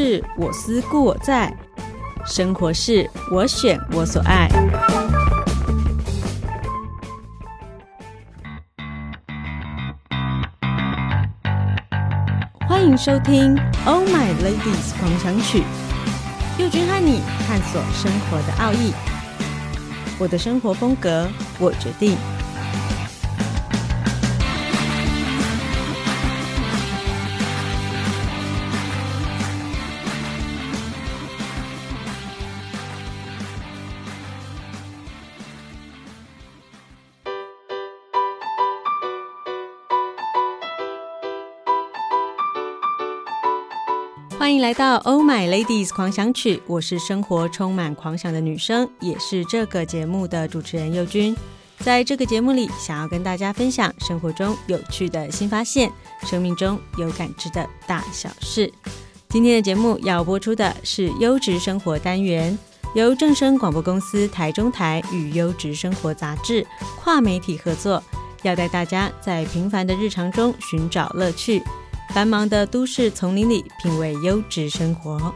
是我思故我在，生活是我选我所爱。欢迎收听《Oh My Ladies 狂想曲》，佑君和你探索生活的奥义。我的生活风格，我决定。欢迎来到《Oh My Ladies 狂想曲》，我是生活充满狂想的女生，也是这个节目的主持人佑君。在这个节目里，想要跟大家分享生活中有趣的新发现，生命中有感知的大小事。今天的节目要播出的是优质生活单元，由正声广播公司台中台与优质生活杂志跨媒体合作，要带大家在平凡的日常中寻找乐趣。繁忙的都市丛林里，品味优质生活。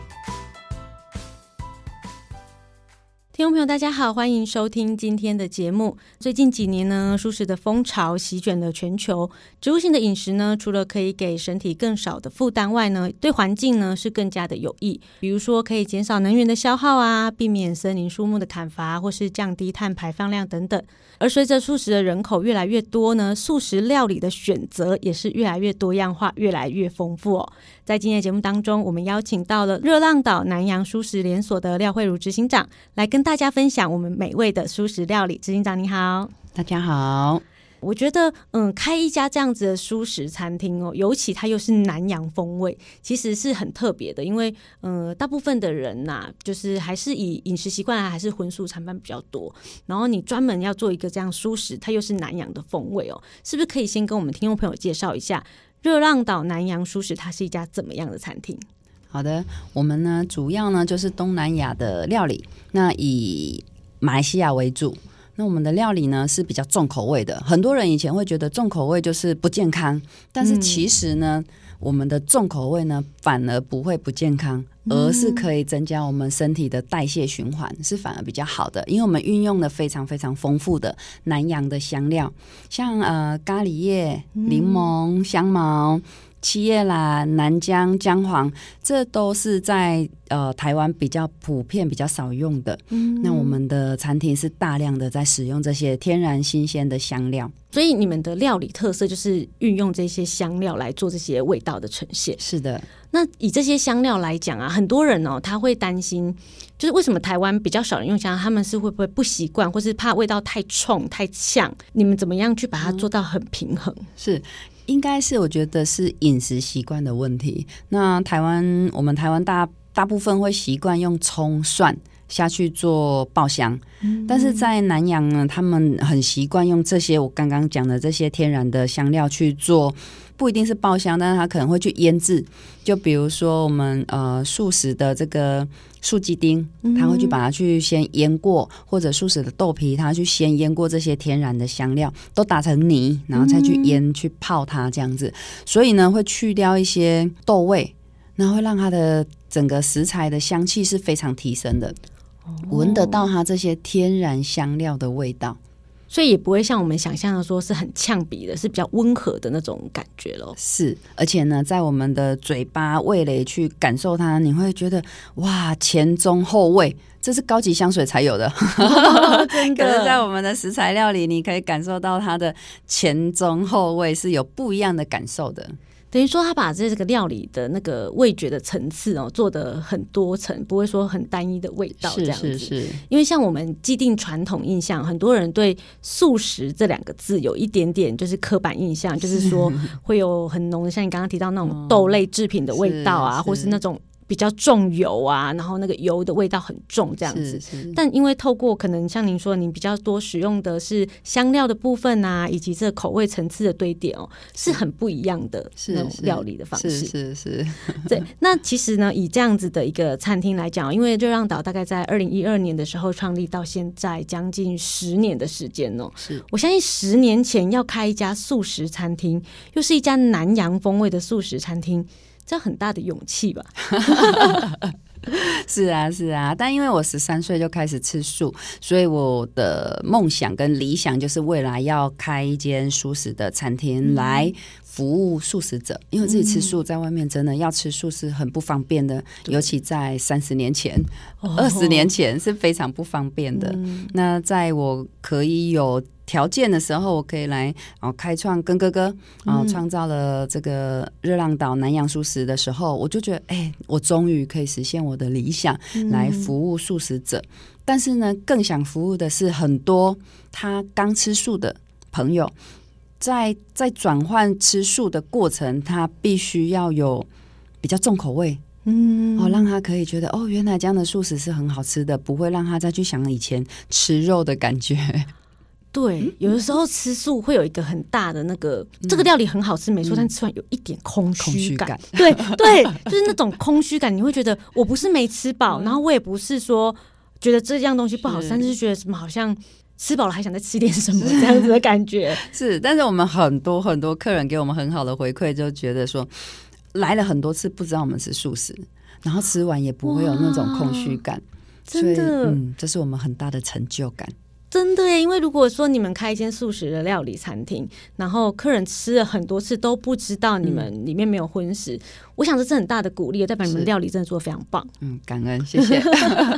听众朋友，大家好，欢迎收听今天的节目。最近几年呢，素食的风潮席卷了全球。植物性的饮食呢，除了可以给身体更少的负担外呢，对环境呢是更加的有益。比如说，可以减少能源的消耗啊，避免森林树木的砍伐，或是降低碳排放量等等。而随着素食的人口越来越多呢，素食料理的选择也是越来越多样化，越来越丰富哦。在今天的节目当中，我们邀请到了热浪岛南洋素食连锁的廖慧如执行长来跟大家分享我们美味的蔬食料理。执行长你好，大家好。我觉得，嗯，开一家这样子的蔬食餐厅哦，尤其它又是南洋风味，其实是很特别的。因为，嗯，大部分的人呐、啊，就是还是以饮食习惯还是荤素餐饭比较多。然后你专门要做一个这样蔬食，它又是南洋的风味哦，是不是可以先跟我们听众朋友介绍一下？热浪岛南洋蔬食，它是一家怎么样的餐厅？好的，我们呢主要呢就是东南亚的料理，那以马来西亚为主。那我们的料理呢是比较重口味的，很多人以前会觉得重口味就是不健康，但是其实呢。嗯我们的重口味呢，反而不会不健康，而是可以增加我们身体的代谢循环，是反而比较好的。因为我们运用了非常非常丰富的南洋的香料，像呃咖喱叶、柠檬、香茅。七叶兰、南姜、姜黄，这都是在呃台湾比较普遍、比较少用的。嗯，那我们的餐厅是大量的在使用这些天然新鲜的香料，所以你们的料理特色就是运用这些香料来做这些味道的呈现。是的，那以这些香料来讲啊，很多人哦他会担心，就是为什么台湾比较少人用香料，他们是会不会不习惯，或是怕味道太冲、太呛？你们怎么样去把它做到很平衡？嗯，是。应该是我觉得是饮食习惯的问题。那台湾，我们台湾大大部分会习惯用葱蒜下去做爆香，嗯、但是在南洋呢，他们很习惯用这些我刚刚讲的这些天然的香料去做。不一定是爆香，但是它可能会去腌制。就比如说我们呃素食的这个素鸡丁，它会去把它去先腌过，或者素食的豆皮，它去先腌过这些天然的香料，都打成泥，然后再去腌、去泡它这样子。所以呢，会去掉一些豆味，然后会让它的整个食材的香气是非常提升的，闻、得到它这些天然香料的味道。所以也不会像我们想象的说是很呛鼻的，是比较温和的那种感觉咯。是，而且呢，在我们的嘴巴味蕾去感受它，你会觉得哇，前中后味，这是高级香水才有的。哦、真的，可是在我们的食材料理，你可以感受到它的前中后味是有不一样的感受的。等于说，他把这个料理的那个味觉的层次哦，做的很多层，不会说很单一的味道这样子。是是是。因为像我们既定传统印象，很多人对素食这两个字有一点点就是刻板印象，是就是说 会有很浓的，像你刚刚提到那种豆类制品的味道啊，哦、或是那种。比较重油啊，然后那个油的味道很重，这样子。但因为透过可能像您说，您比较多使用的是香料的部分啊，以及这个口味层次的堆叠哦，是很不一样的那种料理的方式。是是是。对，那其实呢，以这样子的一个餐厅来讲，因为热浪岛大概在二零一二年的时候创立，到现在将近十年的时间哦。是我相信十年前要开一家素食餐厅，又是一家南洋风味的素食餐厅。这很大的勇气吧？是啊，是啊，但因为我十三岁就开始吃素，所以我的梦想跟理想就是未来要开一间素食的餐厅来服务素食者。因为自己吃素，在外面真的要吃素是很不方便的，尤其在三十年前、二十年前是非常不方便的。那在我可以有条件的时候，我可以来哦开创跟哥哥然后创造了这个热浪岛南洋素食的时候，我就觉得哎、欸，我终于可以实现我的理想，来服务素食者。嗯、但是呢，更想服务的是很多他刚吃素的朋友，在在转换吃素的过程，他必须要有比较重口味，嗯，哦，让他可以觉得哦，原来这样的素食是很好吃的，不会让他再去想以前吃肉的感觉。对，有的时候吃素会有一个很大的那个，嗯、这个料理很好吃，没错，嗯、但吃完有一点空虚感。感。对对，就是那种空虚感，你会觉得我不是没吃饱，嗯、然后我也不是说觉得这样东西不好吃，是。但是觉得什么好像吃饱了还想再吃点什么这样子的感觉。是，但是我们很多很多客人给我们很好的回馈，就觉得说来了很多次不知道我们是素食，然后吃完也不会有那种空虚感，真的，嗯，这是我们很大的成就感。真的耶，因为如果说你们开一间素食的料理餐厅，然后客人吃了很多次都不知道你们里面没有荤食，嗯、我想这是很大的鼓励，代表你们料理真的做得非常棒。嗯，感恩，谢谢。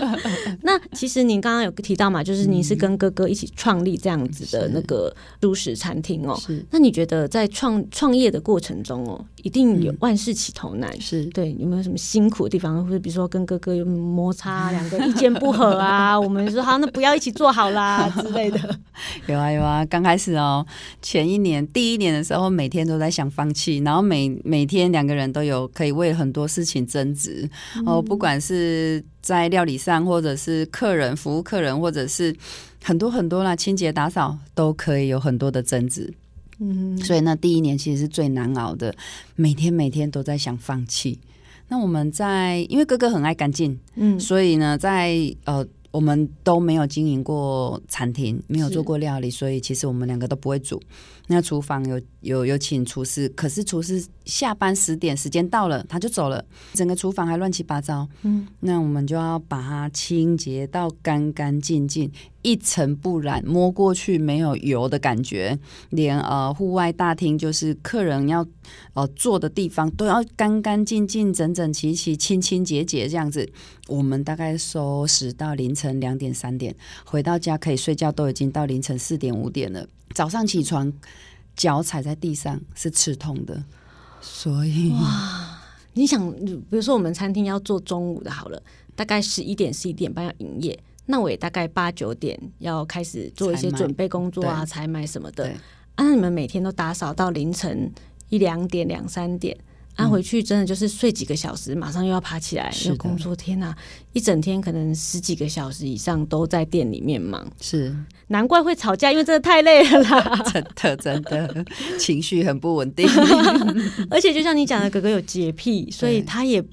那其实您刚刚有提到嘛，就是您是跟哥哥一起创立这样子的那个素食餐厅哦。是。那你觉得在创创业的过程中哦，一定有万事起头难，是对，有没有什么辛苦的地方，或者比如说跟哥哥有摩擦，两个意见不合啊？我们说好，那不要一起做好啦。之类的，有啊有啊，刚开始哦，前一年第一年的时候，每天都在想放弃，然后每每天两个人都有可以为很多事情争执，哦，不管是在料理上，或者是客人服务客人，或者是很多很多啦，清洁打扫都可以有很多的争执，嗯，所以那第一年其实是最难熬的，每天每天都在想放弃。那我们在因为哥哥很爱干净，嗯，所以呢，在呃。我们都没有经营过餐厅，没有做过料理，所以其实我们两个都不会煮。那厨房有有有请厨师，可是厨师下班十点时间到了，他就走了，整个厨房还乱七八糟。嗯，那我们就要把它清洁到干干净净，一尘不染，摸过去没有油的感觉。连呃户外大厅，就是客人要呃坐的地方，都要干干净净、整整齐齐、清清洁洁这样子。我们大概收拾到凌晨两点三点，回到家可以睡觉，都已经到凌晨四点五点了。早上起床，脚踩在地上是刺痛的，所以哇，你想，比如说我们餐厅要做中午的，好了，大概十一点、十一点半要营业，那我也大概八九点要开始做一些准备工作啊，采买什么的。啊，那你们每天都打扫到凌晨一两点、两三点。安、啊、回去真的就是睡几个小时，马上又要爬起来有工作。天哪，一整天可能十几个小时以上都在店里面忙。是，难怪会吵架，因为真的太累了啦。真的真的，情绪很不稳定。而且就像你讲的，哥哥有洁癖，所以他也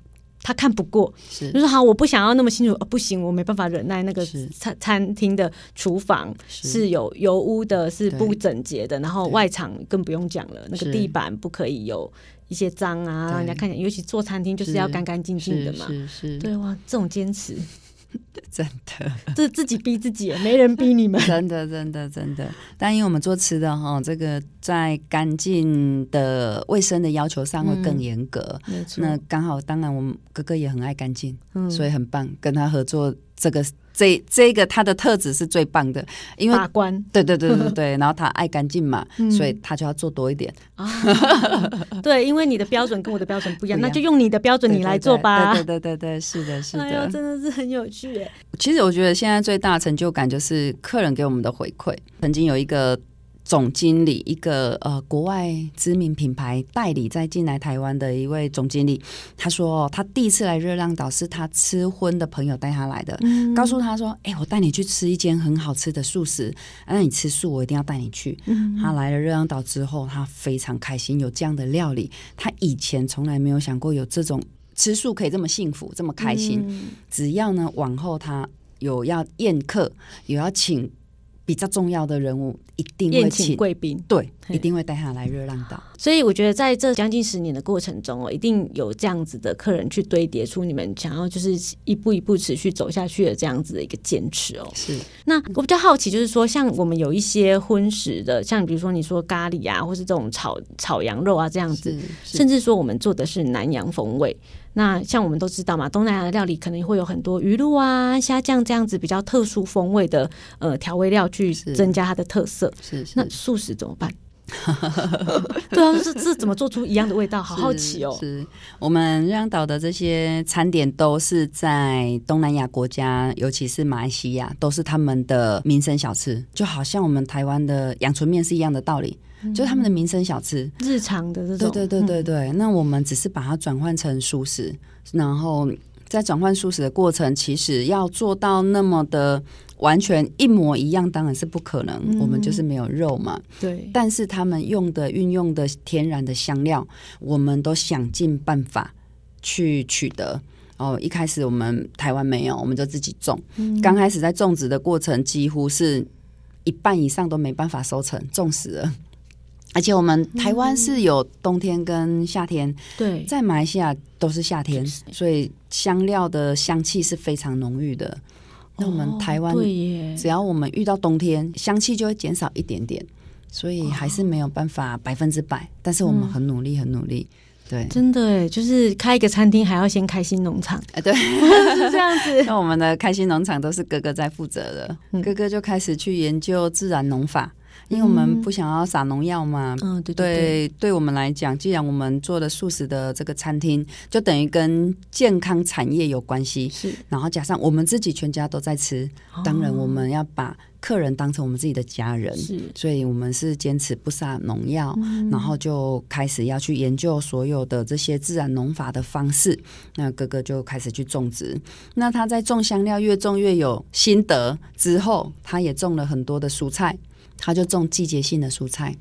他看不过，是。就说好，我不想要那么清楚。哦，不行，我没办法忍耐那个餐餐厅的厨房是。有油污的，是不整洁的，然后外场更不用讲了，那个地板不可以有。一些脏啊，让人家看见，尤其做餐厅就是要干干净净的嘛。是是，对哇，这种坚持，真的，这自己逼自己，没人逼你们。真的，真的，真的。但因为我们做吃的哈，这个在干净的卫生的要求上会更严格。没错。那刚好，当然我们哥哥也很爱干净，所以很棒，跟他合作这个。这这个他的特质是最棒的，因为把关，对对对对 对，然后他爱干净嘛，嗯、所以他就要做多一点啊。对，因为你的标准跟我的标准不一样，那就用你的标准你来做吧。对对对对，对，是的，是的，哎呦，真的是很有趣耶。其实我觉得现在最大的成就感就是客人给我们的回馈。曾经有一个。总经理，一个呃国外知名品牌代理在进来台湾的一位总经理，他说他第一次来热浪岛是他吃荤的朋友带他来的，嗯、告诉他说：“哎、欸，我带你去吃一间很好吃的素食，那你吃素，我一定要带你去。嗯”他来了热浪岛之后，他非常开心有这样的料理，他以前从来没有想过有这种吃素可以这么幸福，这么开心。嗯、只要呢往后他有要宴客，有要请。比较重要的人物一定会请贵宾，对，一定会带他来热浪岛。所以我觉得在这将近十年的过程中哦，一定有这样子的客人去堆叠出你们想要就是一步一步持续走下去的这样子的一个坚持哦。是。那我比较好奇，就是说像我们有一些荤食的，像比如说你说咖喱啊，或是这种炒炒羊肉啊这样子，甚至说我们做的是南洋风味。那像我们都知道嘛，东南亚的料理可能会有很多鱼露啊、虾酱这样子比较特殊风味的呃调味料去增加它的特色。是，是，是。那素食怎么办？对啊，这这怎么做出一样的味道？好好奇哦。是，是我们热浪岛的这些餐点都是在东南亚国家，尤其是马来西亚，都是他们的民生小吃，就好像我们台湾的阳春面是一样的道理。就是他们的民生小吃，日常的这种。对对对对对。嗯、那我们只是把它转换成素食，然后在转换素食的过程，其实要做到那么的完全一模一样，当然是不可能。嗯、我们就是没有肉嘛。对。但是他们用的运用的天然的香料，我们都想尽办法去取得。哦，一开始我们台湾没有，我们就自己种。嗯、刚开始在种植的过程，几乎是一半以上都没办法收成，种死了。而且我们台湾是有冬天跟夏天，嗯、对，在马来西亚都是夏天，所以香料的香气是非常浓郁的。哦、那我们台湾，只要我们遇到冬天，香气就会减少一点点，所以还是没有办法百分之百。但是我们很努力，很努力。对，真的哎，就是开一个餐厅还要先开心农场，哎，对，是这样子。那我们的开心农场都是哥哥在负责的，嗯、哥哥就开始去研究自然农法。因为我们不想要撒农药嘛，嗯，对对对，对，对我们来讲，既然我们做的素食的这个餐厅，就等于跟健康产业有关系，是。然后加上我们自己全家都在吃，哦、当然我们要把客人当成我们自己的家人，是。所以我们是坚持不撒农药，嗯、然后就开始要去研究所有的这些自然农法的方式。那哥哥就开始去种植，那他在种香料越种越有心得之后，他也种了很多的蔬菜。他就种季节性的蔬菜，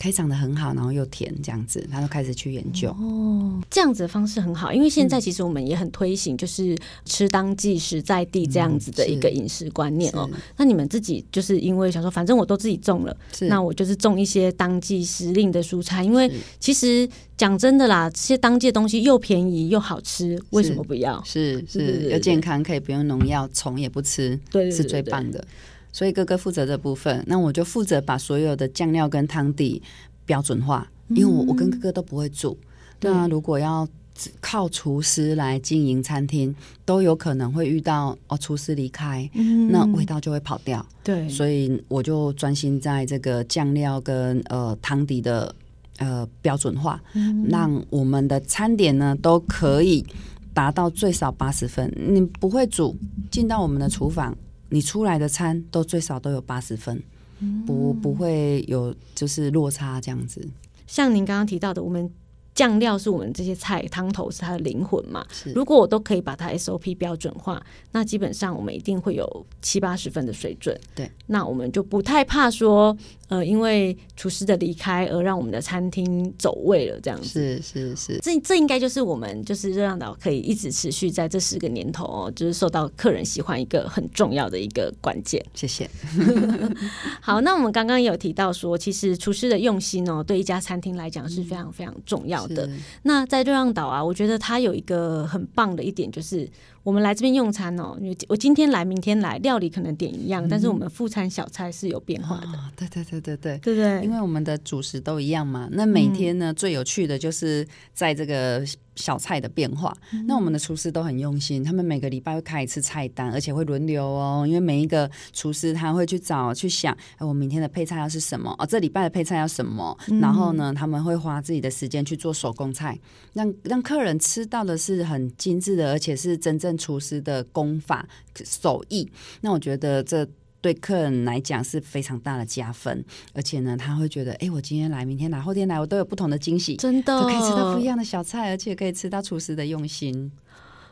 可以长得很好，然后又甜，这样子，他就开始去研究。哦，这样子的方式很好，因为现在其实我们也很推行，就是吃当季、食在地这样子的一个饮食观念哦。那你们自己就是因为想说，反正我都自己种了，那我就是种一些当季时令的蔬菜，因为其实讲真的啦，这些当季的东西又便宜又好吃，为什么不要？是是，又健康，可以不用农药，虫也不吃，对，是最棒的。所以哥哥负责这部分，那我就负责把所有的酱料跟汤底标准化，因为我我跟哥哥都不会煮。嗯、那如果要靠厨师来经营餐厅，都有可能会遇到哦，厨师离开，嗯、那味道就会跑掉。对，所以我就专心在这个酱料跟呃汤底的呃标准化，嗯、让我们的餐点呢都可以达到最少八十分。你不会煮，进到我们的厨房。你出来的餐都最少都有八十分，嗯、不不会有就是落差这样子。像您刚刚提到的，我们。酱料是我们这些菜汤头是它的灵魂嘛？是如果我都可以把它 SOP 标准化，那基本上我们一定会有七八十分的水准。对，那我们就不太怕说，呃，因为厨师的离开而让我们的餐厅走位了这样子。是是是，这这应该就是我们就是热浪岛可以一直持续在这十个年头哦，就是受到客人喜欢一个很重要的一个关键。谢谢。好，那我们刚刚也有提到说，其实厨师的用心哦，对一家餐厅来讲是非常非常重要的。是那在热浪岛啊，我觉得它有一个很棒的一点就是。我们来这边用餐哦，我今天来，明天来，料理可能点一样，嗯、但是我们副餐小菜是有变化的。哦、对对对对对，对对，因为我们的主食都一样嘛。那每天呢，嗯、最有趣的就是在这个小菜的变化。嗯、那我们的厨师都很用心，他们每个礼拜会开一次菜单，而且会轮流哦。因为每一个厨师他会去找去想，哎，我明天的配菜要是什么？哦，这礼拜的配菜要什么？嗯、然后呢，他们会花自己的时间去做手工菜，让让客人吃到的是很精致的，而且是真正。厨师的功法手艺，那我觉得这对客人来讲是非常大的加分，而且呢，他会觉得，哎，我今天来，明天来，后天来，我都有不同的惊喜，真的，可以吃到不一样的小菜，而且可以吃到厨师的用心。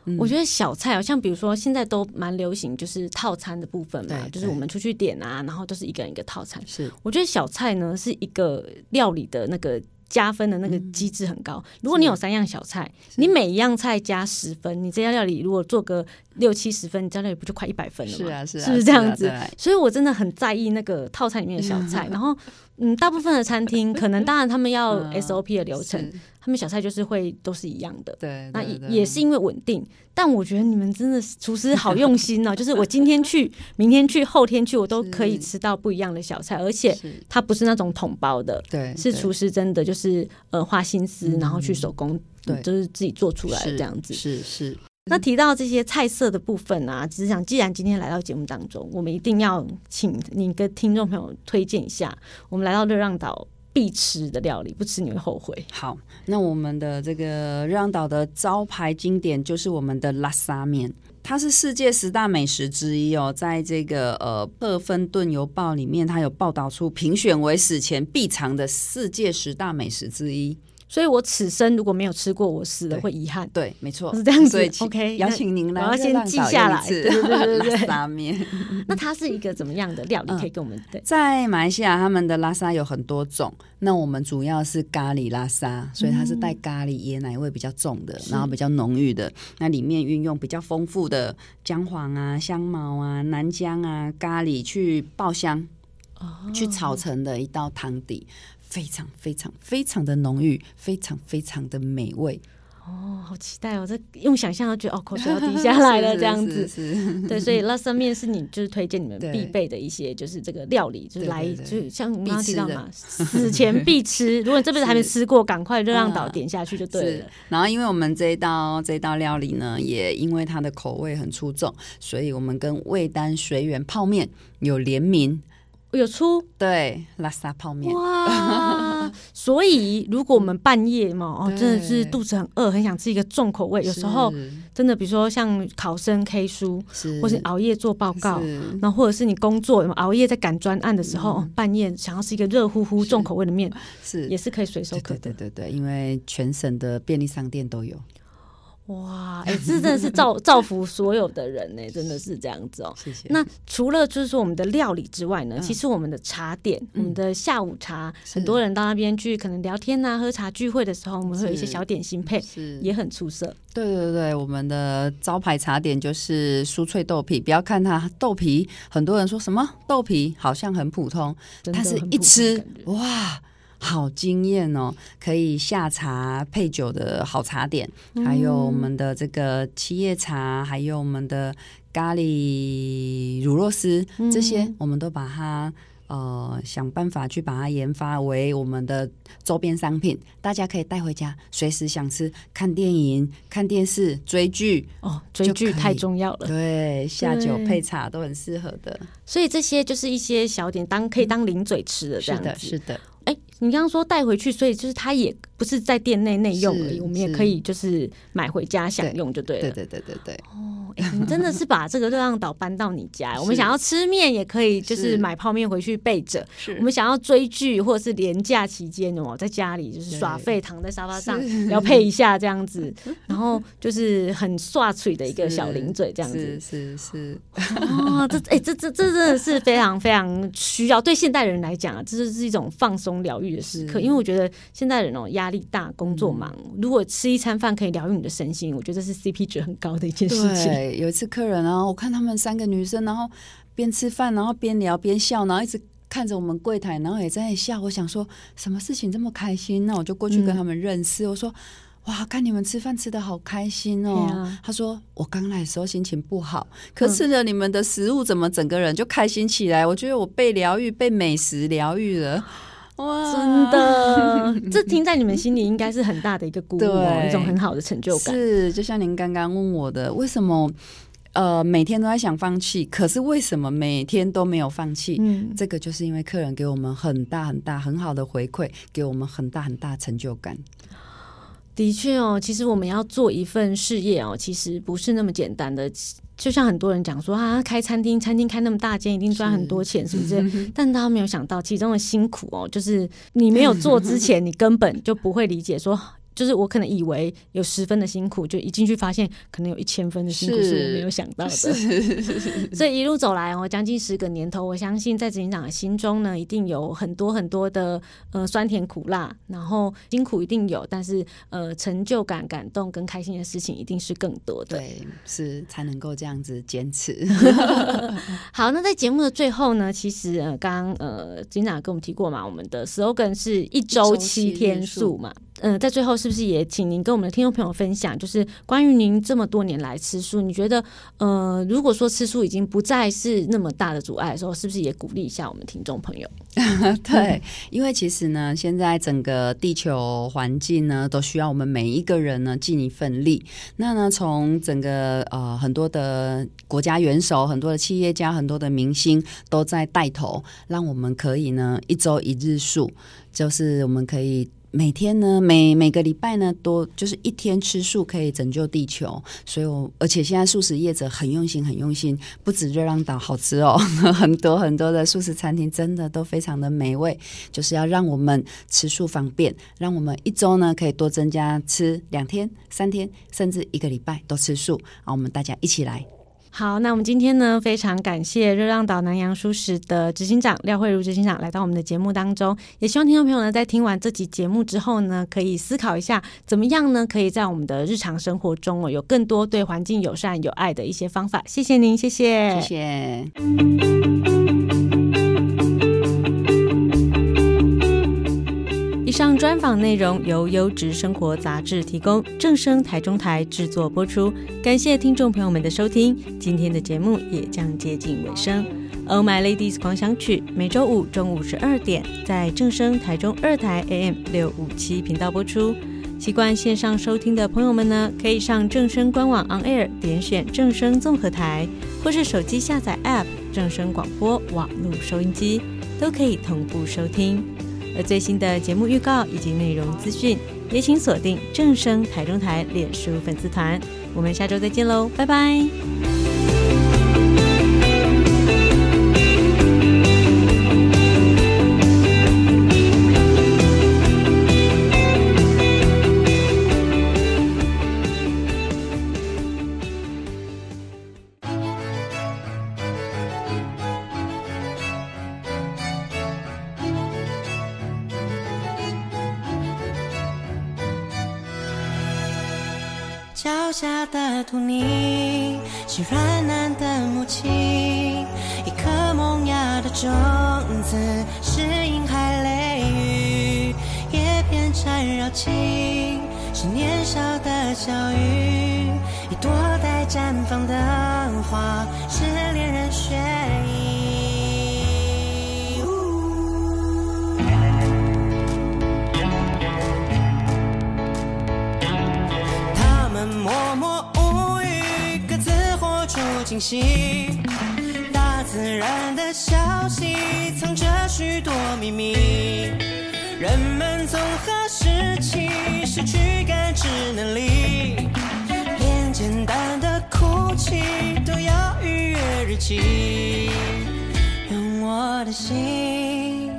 嗯、我觉得小菜好像比如说现在都蛮流行，就是套餐的部分嘛，就是我们出去点啊，然后都是一个人一个套餐。是，我觉得小菜呢是一个料理的那个。加分的那个机制很高。如果你有三样小菜，你每一样菜加十分，你这家料理如果做个六七十分，你在那里不就快一百分了吗？是啊，是啊，是不是这样子？啊、所以我真的很在意那个套餐里面的小菜。然后，嗯，大部分的餐厅可能当然他们要 SOP 的流程。嗯他们小菜就是会都是一样的，对，那也也是因为稳定。但我觉得你们真的厨师好用心哦，就是我今天去，明天去，后天去，我都可以吃到不一样的小菜，而且它不是那种桶包的，对，是厨师真的就是呃花心思，然后去手工，对，就是自己做出来的这样子。是是。那提到这些菜色的部分啊，只是想，既然今天来到节目当中，我们一定要请你跟听众朋友推荐一下，我们来到热浪岛。必吃的料理，不吃你会后悔。好，那我们的这个热浪岛的招牌经典就是我们的拉沙面，它是世界十大美食之一哦。在这个呃《赫芬顿邮报》里面，它有报道出评选为史前必尝的世界十大美食之一。所以我此生如果没有吃过，我死了会遗憾。对，没错，是这样子。所以 OK，邀请您来，我要先记下来。对对对对，拉沙面。那它是一个怎么样的料理？可以跟我们对。在马来西亚，他们的拉沙有很多种。那我们主要是咖喱拉沙，所以它是带咖喱椰奶味比较重的，然后比较浓郁的。那里面运用比较丰富的姜黄啊、香茅啊、南姜啊、咖喱去爆香，去炒成的一道汤底。非常非常非常的浓郁，非常非常的美味哦，好期待哦！这用想象都觉得哦，口水要滴下来了，这样子是，是，是，对，所以拉生面是你就是推荐你们必备的一些，就是这个料理，就是来就是像我们刚刚提到嘛，死前必吃。如果你这辈子还没吃过，赶快热浪岛点下去就对了。然后，因为我们这一道这一道料理呢，也因为它的口味很出众，所以我们跟味丹随缘泡面有联名。有出？对拉萨泡面。哇，所以如果我们半夜嘛，哦，真的是肚子很饿，很想吃一个重口味，有时候真的，比如说像考生 K 书，或是熬夜做报告，然后或者是你工作熬夜在赶专案的时候，嗯、半夜想要吃一个热乎乎重口味的面，是。也是可以随手可得，对对对对，因为全省的便利商店都有。哇，哎、欸，这真的是造 造福所有的人呢，真的是这样子哦。谢谢。那除了就是说我们的料理之外呢，嗯、其实我们的茶点，嗯、我们的下午茶，很多人到那边去可能聊天啊、喝茶聚会的时候，我们会有一些小点心配，是也很出色。对对对，我们的招牌茶点就是酥脆豆皮。不要看它豆皮，很多人说什么豆皮好像很普通，但是一吃哇。好惊艳哦！可以下茶配酒的好茶点，嗯、还有我们的这个七叶茶，还有我们的咖喱乳酪丝，嗯、这些我们都把它呃想办法去把它研发为我们的周边商品，大家可以带回家，随时想吃，看电影、看电视、追剧哦，追剧太重要了。对，下酒配茶都很适合的。所以这些就是一些小点，当可以当零嘴吃的这样子。是的，是的。哎，你刚刚说带回去，所以就是它也不是在店内内用而已，我们也可以就是买回家享用就对了。对对对对对。哦，哎，你真的是把这个热浪岛搬到你家。我们想要吃面也可以，就是买泡面回去备着。是。我们想要追剧或者是连假期间哦，在家里就是耍废，躺在沙发上要配一下这样子，然后就是很刷嘴的一个小零嘴这样子。是是是。哦，这哎这这这真的是非常非常需要，对现代人来讲啊，这是一种放松。疗愈的时刻，因为我觉得现在人哦压力大，工作忙，嗯、如果吃一餐饭可以疗愈你的身心，我觉得这是 CP 值很高的一件事情。对，有一次客人啊，我看他们三个女生，然后边吃饭，然后边聊边笑，然后一直看着我们柜台，然后也在笑。我想说，什么事情这么开心？那我就过去跟他们认识。嗯、我说。哇，看你们吃饭吃的好开心哦！啊、他说我刚来的时候心情不好，可吃了你们的食物，怎么整个人就开心起来？我觉得我被疗愈，被美食疗愈了。哇，真的，这听在你们心里应该是很大的一个鼓舞，对一种很好的成就感。是，就像您刚刚问我的，为什么呃每天都在想放弃，可是为什么每天都没有放弃？嗯，这个就是因为客人给我们很大很大很好的回馈，给我们很大很大成就感。的确哦，其实我们要做一份事业哦，其实不是那么简单的。就像很多人讲说啊，开餐厅，餐厅开那么大间，一定赚很多钱，是，是不是？但大家没有想到其中的辛苦哦，就是你没有做之前，你根本就不会理解说。就是我可能以为有十分的辛苦，就一进去发现可能有一千分的辛苦是我没有想到的。所以一路走来哦，将近十个年头，我相信在执行长的心中呢，一定有很多很多的呃酸甜苦辣，然后辛苦一定有，但是呃成就感、感动跟开心的事情一定是更多的。对，是才能够这样子坚持。好，那在节目的最后呢，其实呃刚刚呃执行长跟我们提过嘛，我们的 slogan 是一周七天数嘛。嗯、在最后是不是也请您跟我们的听众朋友分享，就是关于您这么多年来吃素，你觉得呃，如果说吃素已经不再是那么大的阻碍的时候，是不是也鼓励一下我们听众朋友？对，因为其实呢，现在整个地球环境呢，都需要我们每一个人呢尽一份力。那呢，从整个呃很多的国家元首、很多的企业家、很多的明星都在带头，让我们可以呢一周一日素，就是我们可以。每天呢，每每个礼拜呢，多就是一天吃素可以拯救地球。所以我，而且现在素食业者很用心，很用心，不止热浪岛好吃哦，很多很多的素食餐厅真的都非常的美味，就是要让我们吃素方便，让我们一周呢可以多增加吃两天、三天，甚至一个礼拜都吃素。好，我们大家一起来。好，那我们今天呢，非常感谢热浪岛南洋书室的执行长廖慧茹执行长来到我们的节目当中，也希望听众朋友呢，在听完这集节目之后呢，可以思考一下，怎么样呢，可以在我们的日常生活中哦，有更多对环境友善、有爱的一些方法。谢谢您，谢谢，谢谢。上专访内容由优质生活杂志提供，正声台中台制作播出。感谢听众朋友们的收听，今天的节目也将接近尾声。Oh My Ladies 狂想曲每周五中午十二点在正声台中二台 AM 六五七频道播出。习惯线上收听的朋友们呢，可以上正声官网 On Air 点选正声综合台，或是手机下载 App 正声广播网络收音机，都可以同步收听。而最新的节目预告以及内容资讯，也请锁定正声台中台脸书粉丝团。我们下周再见喽，拜拜。情是年少的小雨，一朵待绽放的花是恋人血液。惊喜，大自然的消息藏着许多秘密。人们从失去失去感知能力？连简单的哭泣都要预约日期。用我的心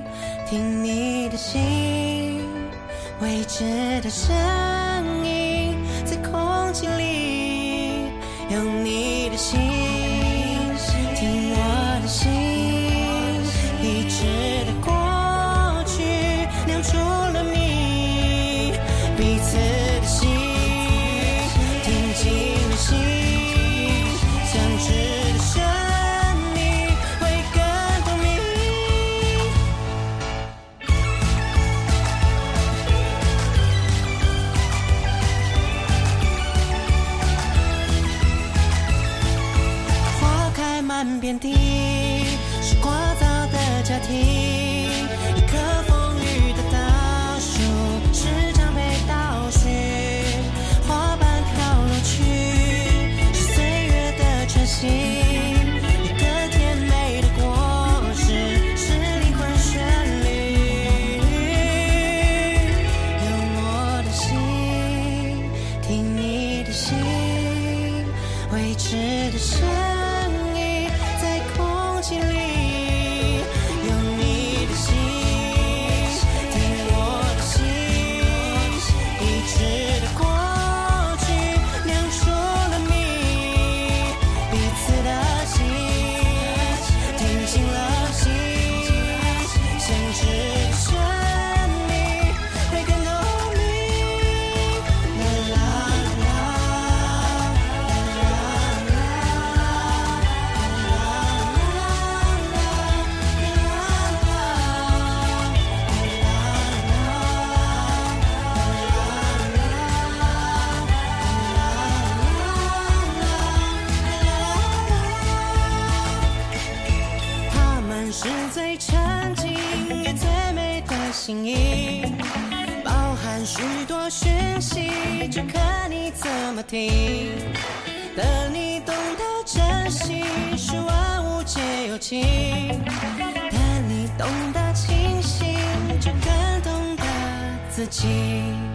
听你的心，未知的深情。